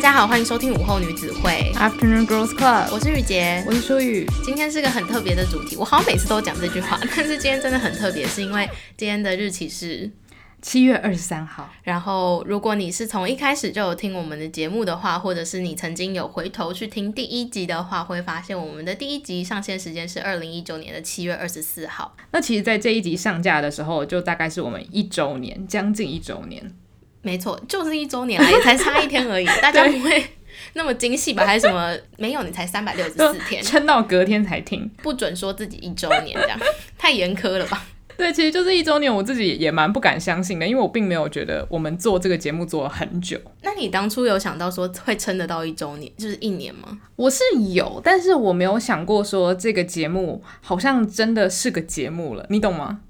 大家好，欢迎收听午后女子会 Afternoon Girls Club，我是雨洁，我是舒雨。今天是个很特别的主题，我好像每次都讲这句话，但是今天真的很特别，是因为今天的日期是七月二十三号。然后，如果你是从一开始就有听我们的节目的话，或者是你曾经有回头去听第一集的话，会发现我们的第一集上线时间是二零一九年的七月二十四号。那其实，在这一集上架的时候，就大概是我们一周年，将近一周年。没错，就是一周年了，也才差一天而已，大家不会那么精细吧？还是什么？没有，你才三百六十四天，撑到隔天才听，不准说自己一周年这样，太严苛了吧？对，其实就是一周年，我自己也蛮不敢相信的，因为我并没有觉得我们做这个节目做了很久。那你当初有想到说会撑得到一周年，就是一年吗？我是有，但是我没有想过说这个节目好像真的是个节目了，你懂吗？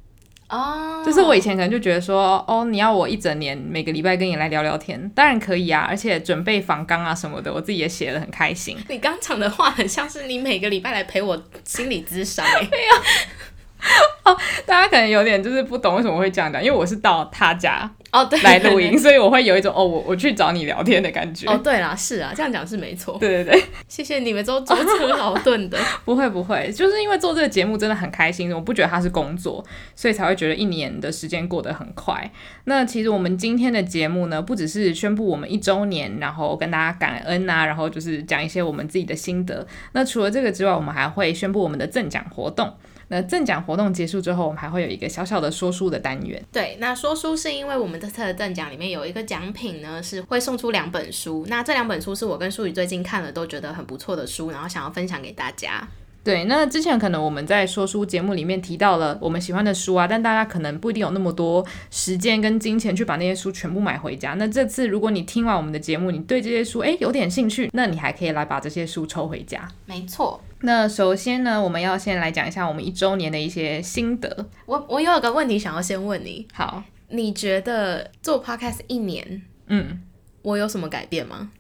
哦，oh. 就是我以前可能就觉得说，哦，你要我一整年每个礼拜跟你来聊聊天，当然可以啊，而且准备访纲啊什么的，我自己也写的很开心。你刚讲的话很像是你每个礼拜来陪我心理咨商。没有，哦，大家可能有点就是不懂为什么会这样讲，因为我是到他家。哦，对，来录音，所以我会有一种哦，我我去找你聊天的感觉。哦，对啦，是啊，这样讲是没错。对 对对，谢谢你们都舟车劳顿的。不会不会，就是因为做这个节目真的很开心，我不觉得它是工作，所以才会觉得一年的时间过得很快。那其实我们今天的节目呢，不只是宣布我们一周年，然后跟大家感恩啊，然后就是讲一些我们自己的心得。那除了这个之外，我们还会宣布我们的赠奖活动。那赠奖活动结束之后，我们还会有一个小小的说书的单元。对，那说书是因为我们这次的赠奖里面有一个奖品呢，是会送出两本书。那这两本书是我跟淑宇最近看了都觉得很不错的书，然后想要分享给大家。对，那之前可能我们在说书节目里面提到了我们喜欢的书啊，但大家可能不一定有那么多时间跟金钱去把那些书全部买回家。那这次如果你听完我们的节目，你对这些书诶有点兴趣，那你还可以来把这些书抽回家。没错。那首先呢，我们要先来讲一下我们一周年的一些心得。我我有一个问题想要先问你，好，你觉得做 podcast 一年，嗯，我有什么改变吗？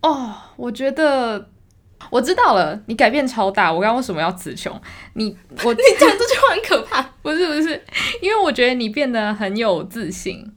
哦，我觉得我知道了，你改变超大。我刚刚为什么要词穷？你我 你讲这句话很可怕，不是不是，因为我觉得你变得很有自信。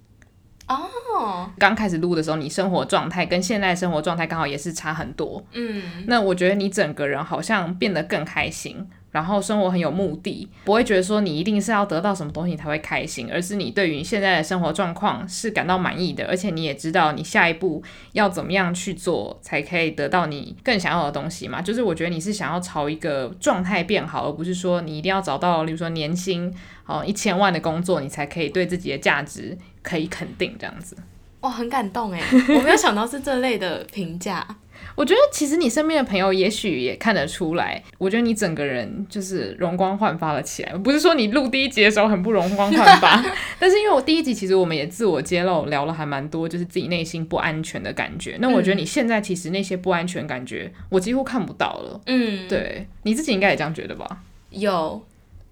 哦，刚开始录的时候，你生活状态跟现在生活状态刚好也是差很多。嗯，那我觉得你整个人好像变得更开心，然后生活很有目的，不会觉得说你一定是要得到什么东西才会开心，而是你对于现在的生活状况是感到满意的，而且你也知道你下一步要怎么样去做才可以得到你更想要的东西嘛。就是我觉得你是想要朝一个状态变好，而不是说你一定要找到，例如说年薪哦一千万的工作，你才可以对自己的价值。可以肯定这样子，哇，很感动哎！我没有想到是这类的评价。我觉得其实你身边的朋友也许也看得出来。我觉得你整个人就是容光焕发了起来。不是说你录第一集的时候很不容光焕发，但是因为我第一集其实我们也自我揭露聊了还蛮多，就是自己内心不安全的感觉。那我觉得你现在其实那些不安全感觉，我几乎看不到了。嗯，对，你自己应该也这样觉得吧？有。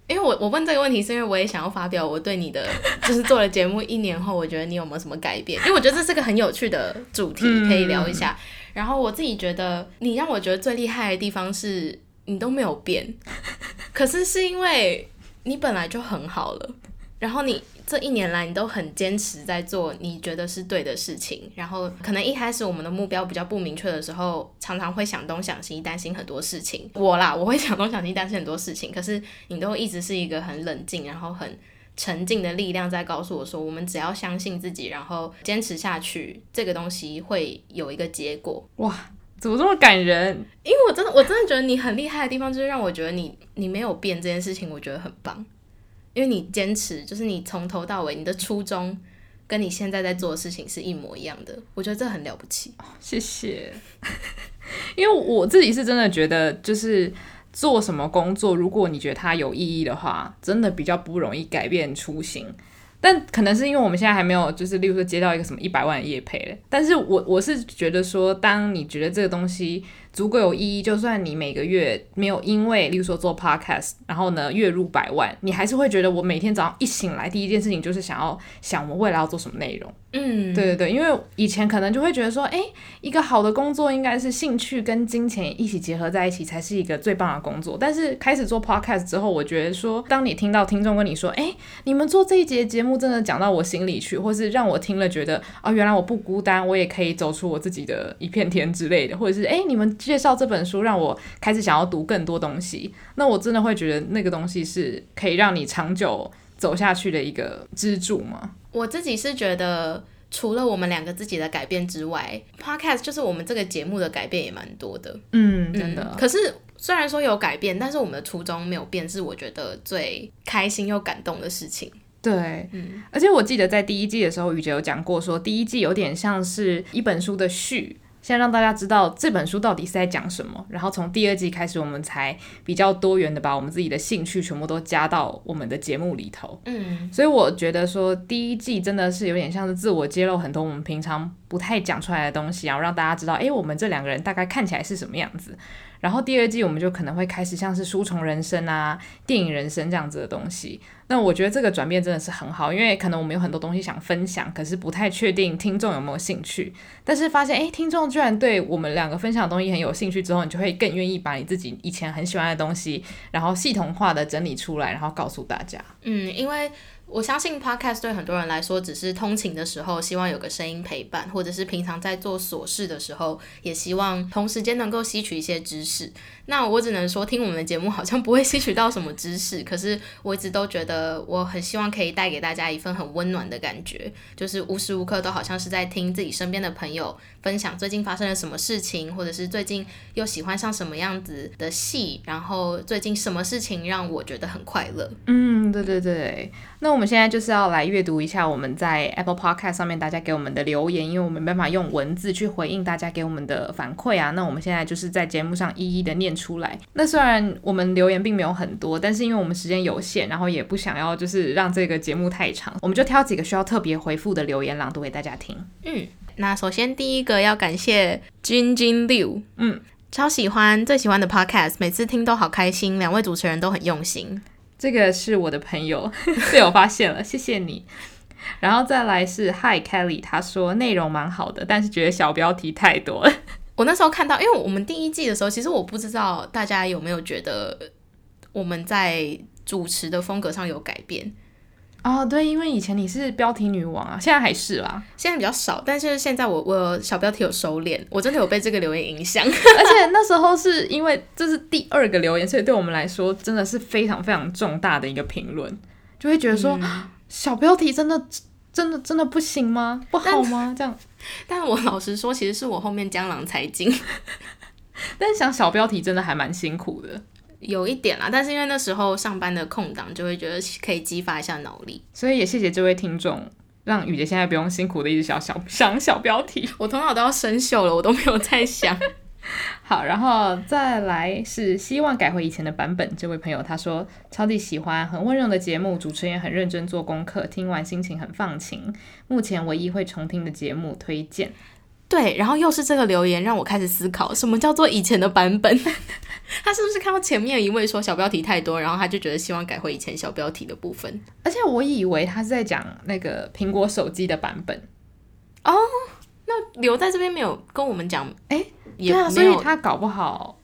因为我我问这个问题，是因为我也想要发表我对你的，就是做了节目一年后，我觉得你有没有什么改变？因为我觉得这是个很有趣的主题，可以聊一下。嗯、然后我自己觉得，你让我觉得最厉害的地方是你都没有变，可是是因为你本来就很好了，然后你。这一年来，你都很坚持在做你觉得是对的事情。然后，可能一开始我们的目标比较不明确的时候，常常会想东想西，担心很多事情。我啦，我会想东想西，担心很多事情。可是，你都一直是一个很冷静，然后很沉静的力量，在告诉我说，我们只要相信自己，然后坚持下去，这个东西会有一个结果。哇，怎么这么感人？因为我真的，我真的觉得你很厉害的地方，就是让我觉得你，你没有变这件事情，我觉得很棒。因为你坚持，就是你从头到尾，你的初衷跟你现在在做的事情是一模一样的，我觉得这很了不起。谢谢。因为我自己是真的觉得，就是做什么工作，如果你觉得它有意义的话，真的比较不容易改变初心。但可能是因为我们现在还没有，就是例如说接到一个什么一百万的业配。但是我我是觉得说，当你觉得这个东西足够有意义。就算你每个月没有因为，例如说做 podcast，然后呢月入百万，你还是会觉得我每天早上一醒来第一件事情就是想要想我未来要做什么内容。嗯，对对对，因为以前可能就会觉得说，哎，一个好的工作应该是兴趣跟金钱一起结合在一起才是一个最棒的工作。但是开始做 podcast 之后，我觉得说，当你听到听众跟你说，哎，你们做这一节节目真的讲到我心里去，或是让我听了觉得，哦，原来我不孤单，我也可以走出我自己的一片天之类的，或者是，哎，你们介绍这本书让我开始想要读更多东西，那我真的会觉得那个东西是可以让你长久走下去的一个支柱吗？我自己是觉得，除了我们两个自己的改变之外，Podcast 就是我们这个节目的改变也蛮多的。嗯，真的。嗯，可是虽然说有改变，但是我们的初衷没有变，是我觉得最开心又感动的事情。对，嗯，而且我记得在第一季的时候，雨洁有讲过说，说第一季有点像是一本书的序。先让大家知道这本书到底是在讲什么，然后从第二季开始，我们才比较多元的把我们自己的兴趣全部都加到我们的节目里头。嗯，所以我觉得说第一季真的是有点像是自我揭露很多我们平常不太讲出来的东西，然后让大家知道，诶，我们这两个人大概看起来是什么样子。然后第二季我们就可能会开始像是书虫人生啊、电影人生这样子的东西。那我觉得这个转变真的是很好，因为可能我们有很多东西想分享，可是不太确定听众有没有兴趣。但是发现，诶，听众居然对我们两个分享的东西很有兴趣之后，你就会更愿意把你自己以前很喜欢的东西，然后系统化的整理出来，然后告诉大家。嗯，因为。我相信 Podcast 对很多人来说，只是通勤的时候希望有个声音陪伴，或者是平常在做琐事的时候，也希望同时间能够吸取一些知识。那我只能说，听我们的节目好像不会吸取到什么知识，可是我一直都觉得，我很希望可以带给大家一份很温暖的感觉，就是无时无刻都好像是在听自己身边的朋友分享最近发生了什么事情，或者是最近又喜欢上什么样子的戏，然后最近什么事情让我觉得很快乐。嗯，对对对。那我们现在就是要来阅读一下我们在 Apple Podcast 上面大家给我们的留言，因为我们没办法用文字去回应大家给我们的反馈啊。那我们现在就是在节目上一一的念出来。那虽然我们留言并没有很多，但是因为我们时间有限，然后也不想要就是让这个节目太长，我们就挑几个需要特别回复的留言朗读给大家听。嗯，那首先第一个要感谢金金六，嗯，超喜欢，最喜欢的 Podcast，每次听都好开心，两位主持人都很用心。这个是我的朋友，被我发现了，谢谢你。然后再来是 Hi Kelly，他说内容蛮好的，但是觉得小标题太多了。我那时候看到，因为我们第一季的时候，其实我不知道大家有没有觉得我们在主持的风格上有改变。哦，对，因为以前你是标题女王啊，现在还是啦，现在比较少，但是现在我我小标题有收敛，我真的有被这个留言影响，而且那时候是因为这是第二个留言，所以对我们来说真的是非常非常重大的一个评论，就会觉得说、嗯、小标题真的真的真的不行吗？不好吗？这样，但我老实说，其实是我后面江郎才尽，但想小标题真的还蛮辛苦的。有一点啦，但是因为那时候上班的空档，就会觉得可以激发一下脑力，所以也谢谢这位听众，让雨杰现在不用辛苦的一直想小想小标题，我头脑都要生锈了，我都没有在想。好，然后再来是希望改回以前的版本，这位朋友他说超级喜欢，很温柔的节目，主持人也很认真做功课，听完心情很放晴，目前唯一会重听的节目推荐。对，然后又是这个留言让我开始思考，什么叫做以前的版本？他是不是看到前面一位说小标题太多，然后他就觉得希望改回以前小标题的部分？而且我以为他是在讲那个苹果手机的版本。哦，那留在这边没有跟我们讲，哎，对啊，所以他搞不好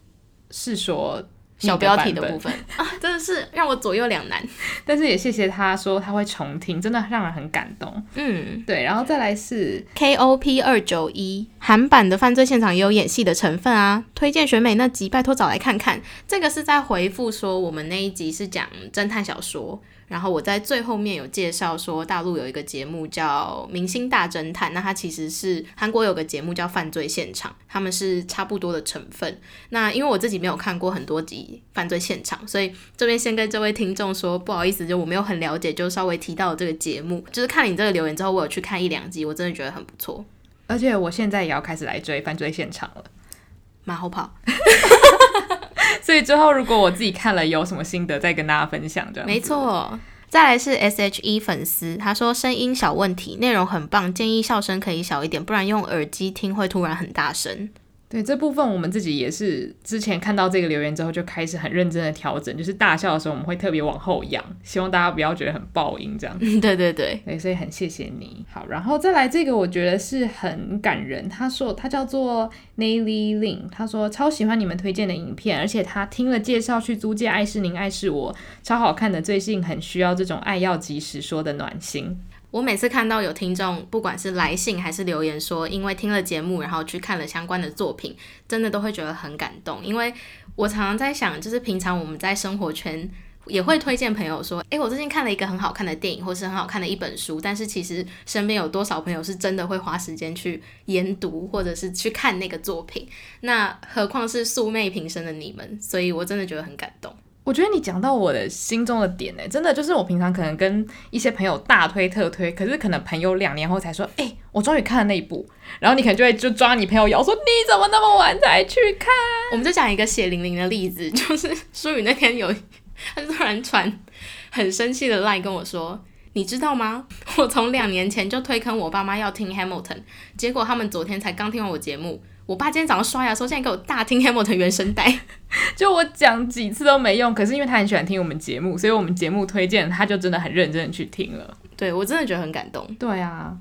是说。小标题的部分 啊，真的是让我左右两难。但是也谢谢他说他会重听，真的让人很感动。嗯，对。然后再来是 KOP 二九一韩版的犯罪现场也有演戏的成分啊，推荐选美那集，拜托找来看看。这个是在回复说我们那一集是讲侦探小说。然后我在最后面有介绍说，大陆有一个节目叫《明星大侦探》，那它其实是韩国有个节目叫《犯罪现场》，他们是差不多的成分。那因为我自己没有看过很多集《犯罪现场》，所以这边先跟这位听众说不好意思，就我没有很了解，就稍微提到这个节目。就是看了你这个留言之后，我有去看一两集，我真的觉得很不错。而且我现在也要开始来追《犯罪现场》了，马后炮。所以之后如果我自己看了有什么心得，再跟大家分享。这样没错。再来是 S H E 粉丝，他说声音小问题，内容很棒，建议笑声可以小一点，不然用耳机听会突然很大声。对这部分，我们自己也是之前看到这个留言之后，就开始很认真的调整，就是大笑的时候我们会特别往后仰，希望大家不要觉得很爆音这样。对对对，对，所以很谢谢你。好，然后再来这个，我觉得是很感人。他说他叫做 Nayli Lin，他说超喜欢你们推荐的影片，而且他听了介绍去租借爱是您爱是我，超好看的。最近很需要这种爱要及时说的暖心。我每次看到有听众，不管是来信还是留言说，因为听了节目，然后去看了相关的作品，真的都会觉得很感动。因为我常常在想，就是平常我们在生活圈也会推荐朋友说，诶，我最近看了一个很好看的电影，或是很好看的一本书。但是其实身边有多少朋友是真的会花时间去研读，或者是去看那个作品？那何况是素昧平生的你们，所以我真的觉得很感动。我觉得你讲到我的心中的点呢，真的就是我平常可能跟一些朋友大推特推，可是可能朋友两年后才说，哎、我终于看了那一部，然后你可能就会就抓你朋友咬说，你怎么那么晚才去看？我们就讲一个血淋淋的例子，就是舒雨那天有，他就突然传很生气的赖跟我说，你知道吗？我从两年前就推坑我爸妈要听 Hamilton，结果他们昨天才刚听完我节目。我爸今天早上刷牙的时候，现在给我大听 Hamilton 原声带，就我讲几次都没用。可是因为他很喜欢听我们节目，所以我们节目推荐，他就真的很认真的去听了。对，我真的觉得很感动。对啊，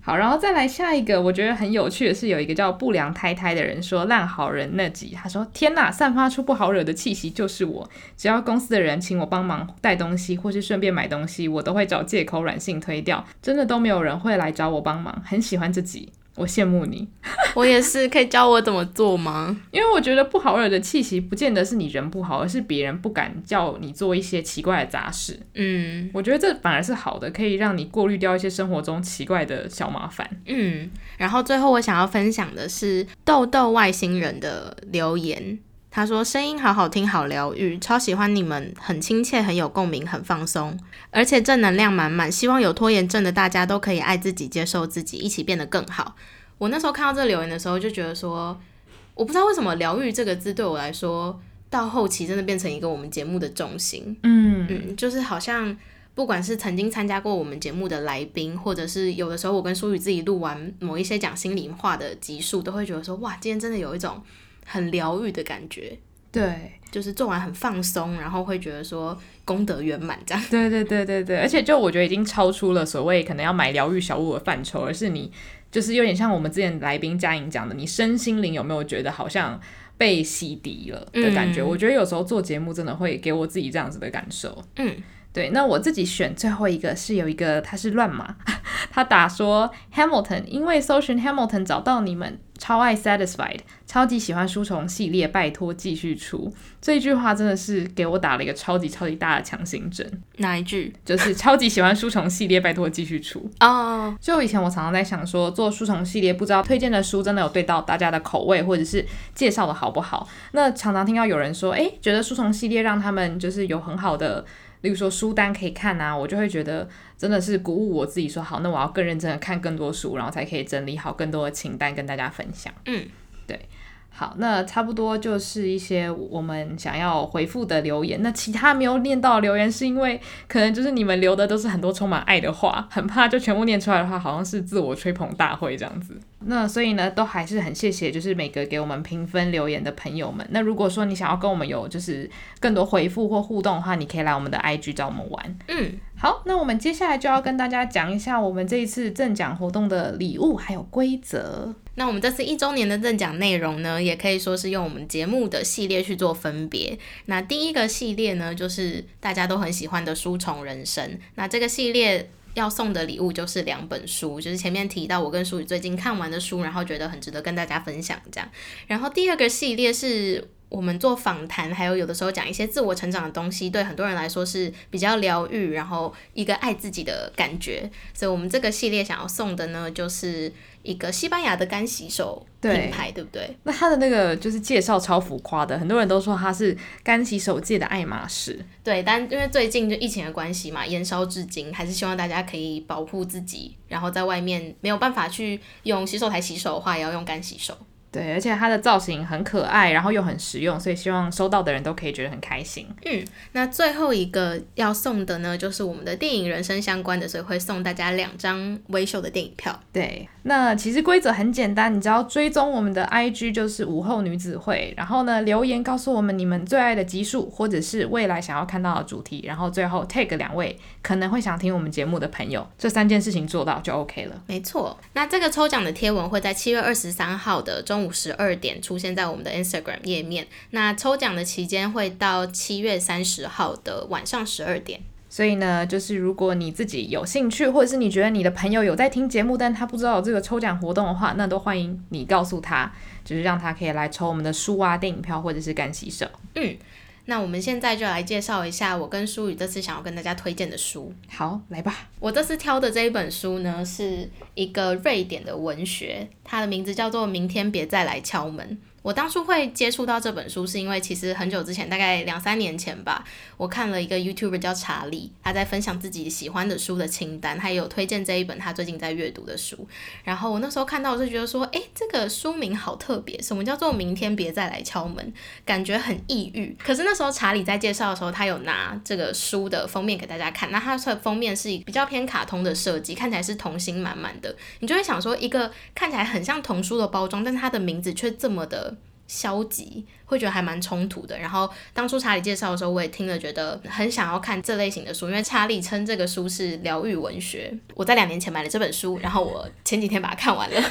好，然后再来下一个，我觉得很有趣的是，有一个叫不良太太的人说烂好人那集，他说天呐，散发出不好惹的气息就是我，只要公司的人请我帮忙带东西或是顺便买东西，我都会找借口软性推掉，真的都没有人会来找我帮忙，很喜欢这集。我羡慕你，我也是。可以教我怎么做吗？因为我觉得不好惹的气息，不见得是你人不好，而是别人不敢叫你做一些奇怪的杂事。嗯，我觉得这反而是好的，可以让你过滤掉一些生活中奇怪的小麻烦。嗯，然后最后我想要分享的是豆豆外星人的留言。他说：“声音好好听，好疗愈，超喜欢你们，很亲切，很有共鸣，很放松，而且正能量满满。希望有拖延症的大家都可以爱自己，接受自己，一起变得更好。”我那时候看到这个留言的时候，就觉得说，我不知道为什么“疗愈”这个字对我来说，到后期真的变成一个我们节目的重心。嗯嗯，就是好像不管是曾经参加过我们节目的来宾，或者是有的时候我跟舒宇自己录完某一些讲心里话的集数，都会觉得说，哇，今天真的有一种。很疗愈的感觉，对，就是做完很放松，然后会觉得说功德圆满这样。对对对对对，而且就我觉得已经超出了所谓可能要买疗愈小物的范畴，而是你就是有点像我们之前来宾佳颖讲的，你身心灵有没有觉得好像被洗涤了的感觉？嗯，我觉得有时候做节目真的会给我自己这样子的感受。嗯。对，那我自己选最后一个是有一个，他是乱码，他打说 Hamilton，因为搜寻 Hamilton 找到你们，超爱 Satisfied，超级喜欢书虫系列，拜托继续出。这一句话真的是给我打了一个超级超级大的强心针。哪一句？就是 超级喜欢书虫系列，拜托继续出。哦，oh. 就以前我常常在想说，做书虫系列，不知道推荐的书真的有对到大家的口味，或者是介绍的好不好？那常常听到有人说，诶，觉得书虫系列让他们就是有很好的。例如说书单可以看啊，我就会觉得真的是鼓舞我自己说好，那我要更认真的看更多书，然后才可以整理好更多的清单跟大家分享。嗯，对。好，那差不多就是一些我们想要回复的留言。那其他没有念到留言，是因为可能就是你们留的都是很多充满爱的话，很怕就全部念出来的话，好像是自我吹捧大会这样子。那所以呢，都还是很谢谢，就是每个给我们评分留言的朋友们。那如果说你想要跟我们有就是更多回复或互动的话，你可以来我们的 IG 找我们玩。嗯，好，那我们接下来就要跟大家讲一下我们这一次赠奖活动的礼物还有规则。那我们这次一周年的赠奖内容呢，也可以说是用我们节目的系列去做分别。那第一个系列呢，就是大家都很喜欢的书虫人生。那这个系列要送的礼物就是两本书，就是前面提到我跟淑宇最近看完的书，然后觉得很值得跟大家分享这样。然后第二个系列是。我们做访谈，还有有的时候讲一些自我成长的东西，对很多人来说是比较疗愈，然后一个爱自己的感觉。所以，我们这个系列想要送的呢，就是一个西班牙的干洗手品牌，对，对不对？那它的那个就是介绍超浮夸的，很多人都说它是干洗手界的爱马仕。对，但因为最近就疫情的关系嘛，延烧至今，还是希望大家可以保护自己，然后在外面没有办法去用洗手台洗手的话，也要用干洗手。对，而且它的造型很可爱，然后又很实用，所以希望收到的人都可以觉得很开心。嗯，那最后一个要送的呢，就是我们的电影人生相关的，所以会送大家两张微秀的电影票。对，那其实规则很简单，你只要追踪我们的 IG，就是午后女子会，然后呢留言告诉我们你们最爱的集数，或者是未来想要看到的主题，然后最后 tag 两位可能会想听我们节目的朋友，这三件事情做到就 OK 了。没错，那这个抽奖的贴文会在七月二十三号的中。中午十二点出现在我们的 Instagram 页面。那抽奖的期间会到七月三十号的晚上十二点。所以呢，就是如果你自己有兴趣，或者是你觉得你的朋友有在听节目，但他不知道有这个抽奖活动的话，那都欢迎你告诉他，就是让他可以来抽我们的书啊、电影票或者是干洗手。嗯。那我们现在就来介绍一下我跟舒宇这次想要跟大家推荐的书。好，来吧。我这次挑的这一本书呢，是一个瑞典的文学，它的名字叫做《明天别再来敲门》。我当初会接触到这本书，是因为其实很久之前，大概两三年前吧，我看了一个 YouTuber 叫查理，他在分享自己喜欢的书的清单，他也有推荐这一本他最近在阅读的书。然后我那时候看到，我就觉得说，诶，这个书名好特别，什么叫做“明天别再来敲门”，感觉很抑郁。可是那时候查理在介绍的时候，他有拿这个书的封面给大家看，那它的封面是比较偏卡通的设计，看起来是童心满满的，你就会想说，一个看起来很像童书的包装，但是它的名字却这么的。消极会觉得还蛮冲突的。然后当初查理介绍的时候，我也听了，觉得很想要看这类型的书，因为查理称这个书是疗愈文学。我在两年前买了这本书，然后我前几天把它看完了。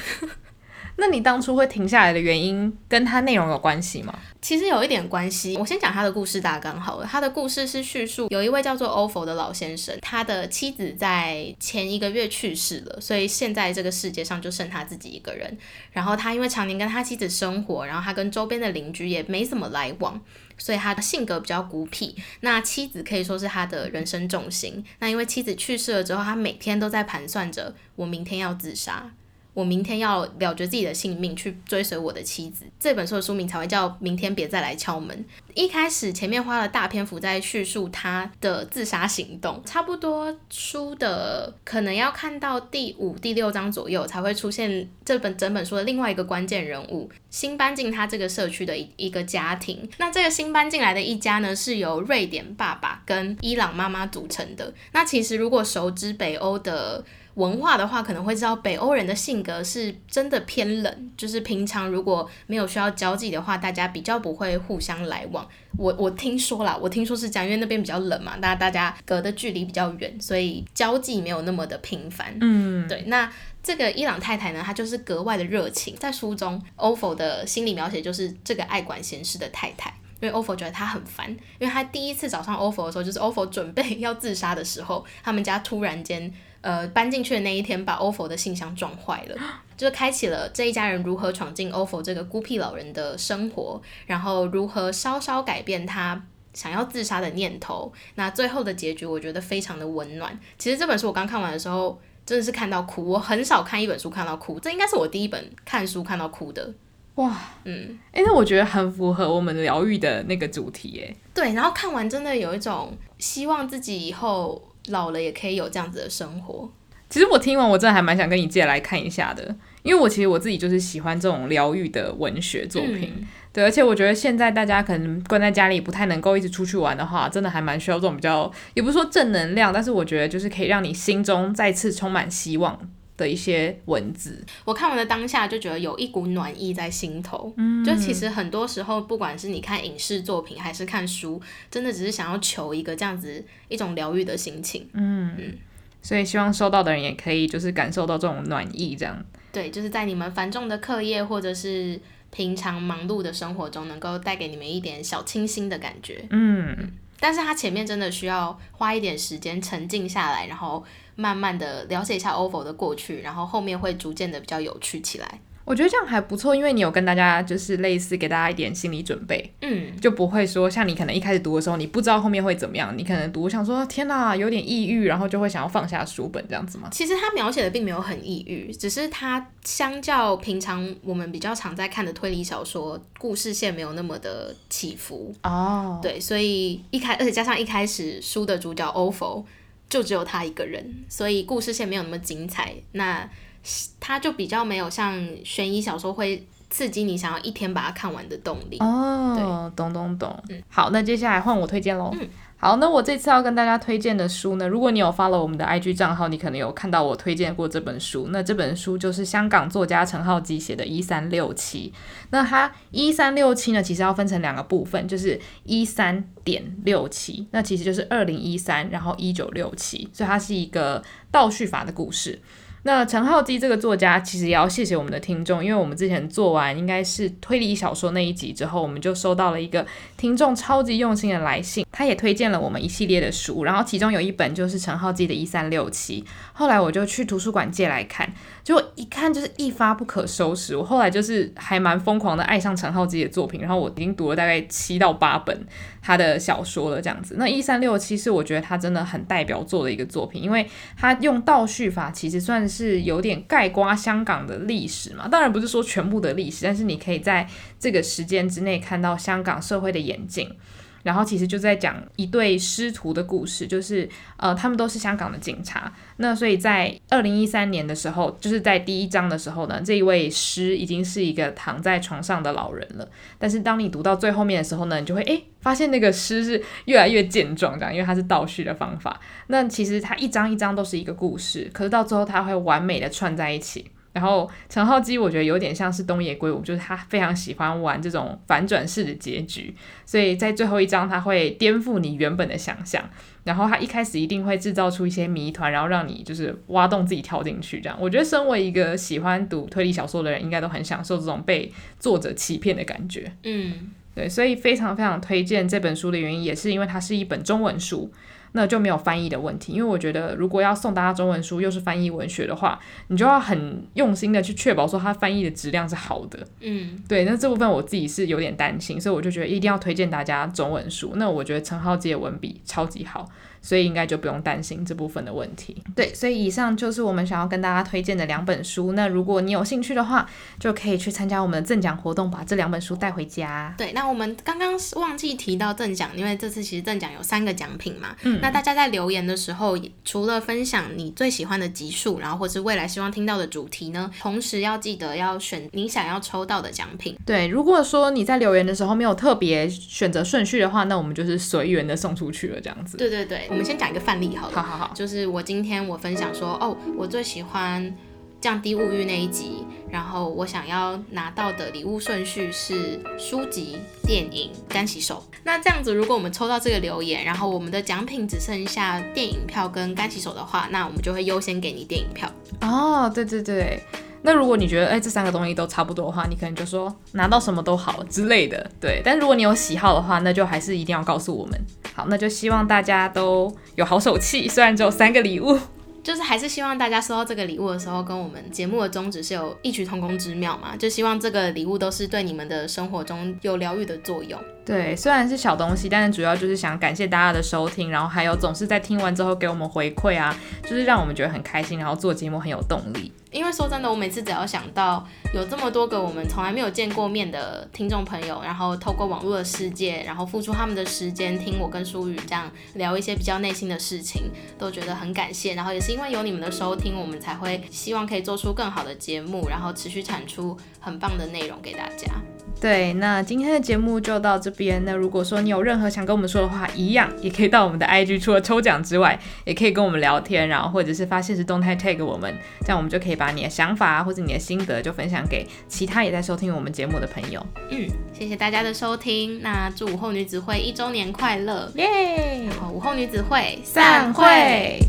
那你当初会停下来的原因，跟它内容有关系吗？其实有一点关系。我先讲他的故事大纲好了。他的故事是叙述有一位叫做欧佛的老先生，他的妻子在前一个月去世了，所以现在这个世界上就剩他自己一个人。然后他因为常年跟他妻子生活，然后他跟周边的邻居也没什么来往，所以他的性格比较孤僻。那妻子可以说是他的人生重心。那因为妻子去世了之后，他每天都在盘算着，我明天要自杀。我明天要了结自己的性命，去追随我的妻子。这本书的书名才会叫《明天别再来敲门》。一开始前面花了大篇幅在叙述他的自杀行动，差不多书的可能要看到第五、第六章左右才会出现这本整本书的另外一个关键人物，新搬进他这个社区的一一个家庭。那这个新搬进来的一家呢，是由瑞典爸爸跟伊朗妈妈组成的。那其实如果熟知北欧的文化的话，可能会知道北欧人的性格是真的偏冷，就是平常如果没有需要交际的话，大家比较不会互相来往。我我听说啦，我听说是这样，因为那边比较冷嘛，大家大家隔的距离比较远，所以交际没有那么的频繁。嗯，对。那这个伊朗太太呢，她就是格外的热情。在书中，欧佛的心理描写就是这个爱管闲事的太太，因为欧佛觉得她很烦，因为他第一次找上欧佛的时候，就是欧佛准备要自杀的时候，他们家突然间。呃，搬进去的那一天，把 ofo 的信箱撞坏了，就开启了这一家人如何闯进 ofo 这个孤僻老人的生活，然后如何稍稍改变他想要自杀的念头。那最后的结局，我觉得非常的温暖。其实这本书我刚看完的时候，真的是看到哭。我很少看一本书看到哭，这应该是我第一本看书看到哭的。哇，嗯，哎、欸，那我觉得很符合我们疗愈的那个主题，哎，对。然后看完真的有一种希望自己以后。老了也可以有这样子的生活。其实我听完，我真的还蛮想跟你借来看一下的，因为我其实我自己就是喜欢这种疗愈的文学作品。嗯、对，而且我觉得现在大家可能关在家里不太能够一直出去玩的话，真的还蛮需要这种比较，也不是说正能量，但是我觉得就是可以让你心中再次充满希望的一些文字。我看完的当下就觉得有一股暖意在心头。嗯，就其实很多时候，不管是你看影视作品还是看书，真的只是想要求一个这样子一种疗愈的心情。嗯嗯。所以希望收到的人也可以就是感受到这种暖意，这样。对，就是在你们繁重的课业或者是平常忙碌的生活中，能够带给你们一点小清新的感觉。嗯，但是它前面真的需要花一点时间沉静下来，然后慢慢的了解一下 OFO 的过去，然后后面会逐渐的比较有趣起来。我觉得这样还不错，因为你有跟大家就是类似给大家一点心理准备，嗯，就不会说像你可能一开始读的时候，你不知道后面会怎么样，你可能读想说天哪，有点抑郁，然后就会想要放下书本这样子吗？其实他描写的并没有很抑郁，只是他相较平常我们比较常在看的推理小说，故事线没有那么的起伏哦，对，所以一开，而且加上一开始书的主角 OFO 就只有他一个人，所以故事线没有那么精彩。那他就比较没有像悬疑小说会刺激你想要一天把它看完的动力。哦，懂懂懂。嗯，好，那接下来换我推荐喽。嗯。好，那我这次要跟大家推荐的书呢，如果你有 follow 我们的 IG 账号，你可能有看到我推荐过这本书。那这本书就是香港作家陈浩基写的《一三六七》。那它一三六七呢，其实要分成两个部分，就是一三点六七，那其实就是二零一三，然后一九六七，所以它是一个倒叙法的故事。那陈浩基这个作家，其实也要谢谢我们的听众，因为我们之前做完应该是推理小说那一集之后，我们就收到了一个听众超级用心的来信，他也推荐了我们一系列的书，然后其中有一本就是陈浩基的《一三六七》，后来我就去图书馆借来看，结果一看就是一发不可收拾，我后来就是还蛮疯狂的爱上陈浩基的作品，然后我已经读了大概七到八本他的小说了，这样子。那《一三六七》是我觉得他真的很代表作的一个作品，因为他用倒叙法，其实算是。有点盖刮香港的历史嘛，当然不是说全部的历史，但是你可以在这个时间之内看到香港社会的演进。然后其实就在讲一对师徒的故事，就是呃，他们都是香港的警察。那所以在二零一三年的时候，就是在第一章的时候呢，这一位师已经是一个躺在床上的老人了。但是当你读到最后面的时候呢，你就会诶发现那个师是越来越健壮，这样，因为他是倒叙的方法。那其实他一章一章都是一个故事，可是到最后他会完美的串在一起。然后陈浩基，我觉得有点像是东野圭吾，就是他非常喜欢玩这种反转式的结局，所以在最后一章他会颠覆你原本的想象，然后他一开始一定会制造出一些谜团，然后让你就是挖洞自己跳进去这样。我觉得身为一个喜欢读推理小说的人，应该都很享受这种被作者欺骗的感觉。嗯，对，所以非常非常推荐这本书的原因，也是因为它是一本中文书。那就没有翻译的问题，因为我觉得如果要送大家中文书，又是翻译文学的话，你就要很用心的去确保说它翻译的质量是好的。嗯，对，那这部分我自己是有点担心，所以我就觉得一定要推荐大家中文书。那我觉得陈浩基的文笔超级好。所以应该就不用担心这部分的问题。对，所以以上就是我们想要跟大家推荐的两本书。那如果你有兴趣的话，就可以去参加我们的赠奖活动，把这两本书带回家。对，那我们刚刚忘记提到赠奖，因为这次其实赠奖有三个奖品嘛。嗯。那大家在留言的时候，除了分享你最喜欢的集数，然后或是未来希望听到的主题呢，同时要记得要选你想要抽到的奖品。对，如果说你在留言的时候没有特别选择顺序的话，那我们就是随缘的送出去了，这样子。对对对。我们先讲一个范例好了，好好好，就是我今天我分享说，哦，我最喜欢降低物欲那一集，然后我想要拿到的礼物顺序是书籍、电影、干洗手。那这样子，如果我们抽到这个留言，然后我们的奖品只剩下电影票跟干洗手的话，那我们就会优先给你电影票。哦，对对对。那如果你觉得哎，这三个东西都差不多的话，你可能就说拿到什么都好之类的，对。但如果你有喜好的话，那就还是一定要告诉我们。好，那就希望大家都有好手气，虽然只有三个礼物。就是还是希望大家收到这个礼物的时候，跟我们节目的宗旨是有异曲同工之妙嘛，就希望这个礼物都是对你们的生活中有疗愈的作用。对，虽然是小东西，但是主要就是想感谢大家的收听，然后还有总是在听完之后给我们回馈啊，就是让我们觉得很开心，然后做节目很有动力。因为说真的，我每次只要想到有这么多个我们从来没有见过面的听众朋友，然后透过网络的世界，然后付出他们的时间听我跟舒宇这样聊一些比较内心的事情，都觉得很感谢。然后也是因为有你们的收听，我们才会希望可以做出更好的节目，然后持续产出很棒的内容给大家。对，那今天的节目就到这边。那如果说你有任何想跟我们说的话，一样也可以到我们的 IG，除了抽奖之外，也可以跟我们聊天，然后或者是发现实动态 tag 我们，这样我们就可以把你的想法或者你的心得就分享给其他也在收听我们节目的朋友。嗯，谢谢大家的收听。那祝午后女子会一周年快乐，耶！然后午后女子会散会。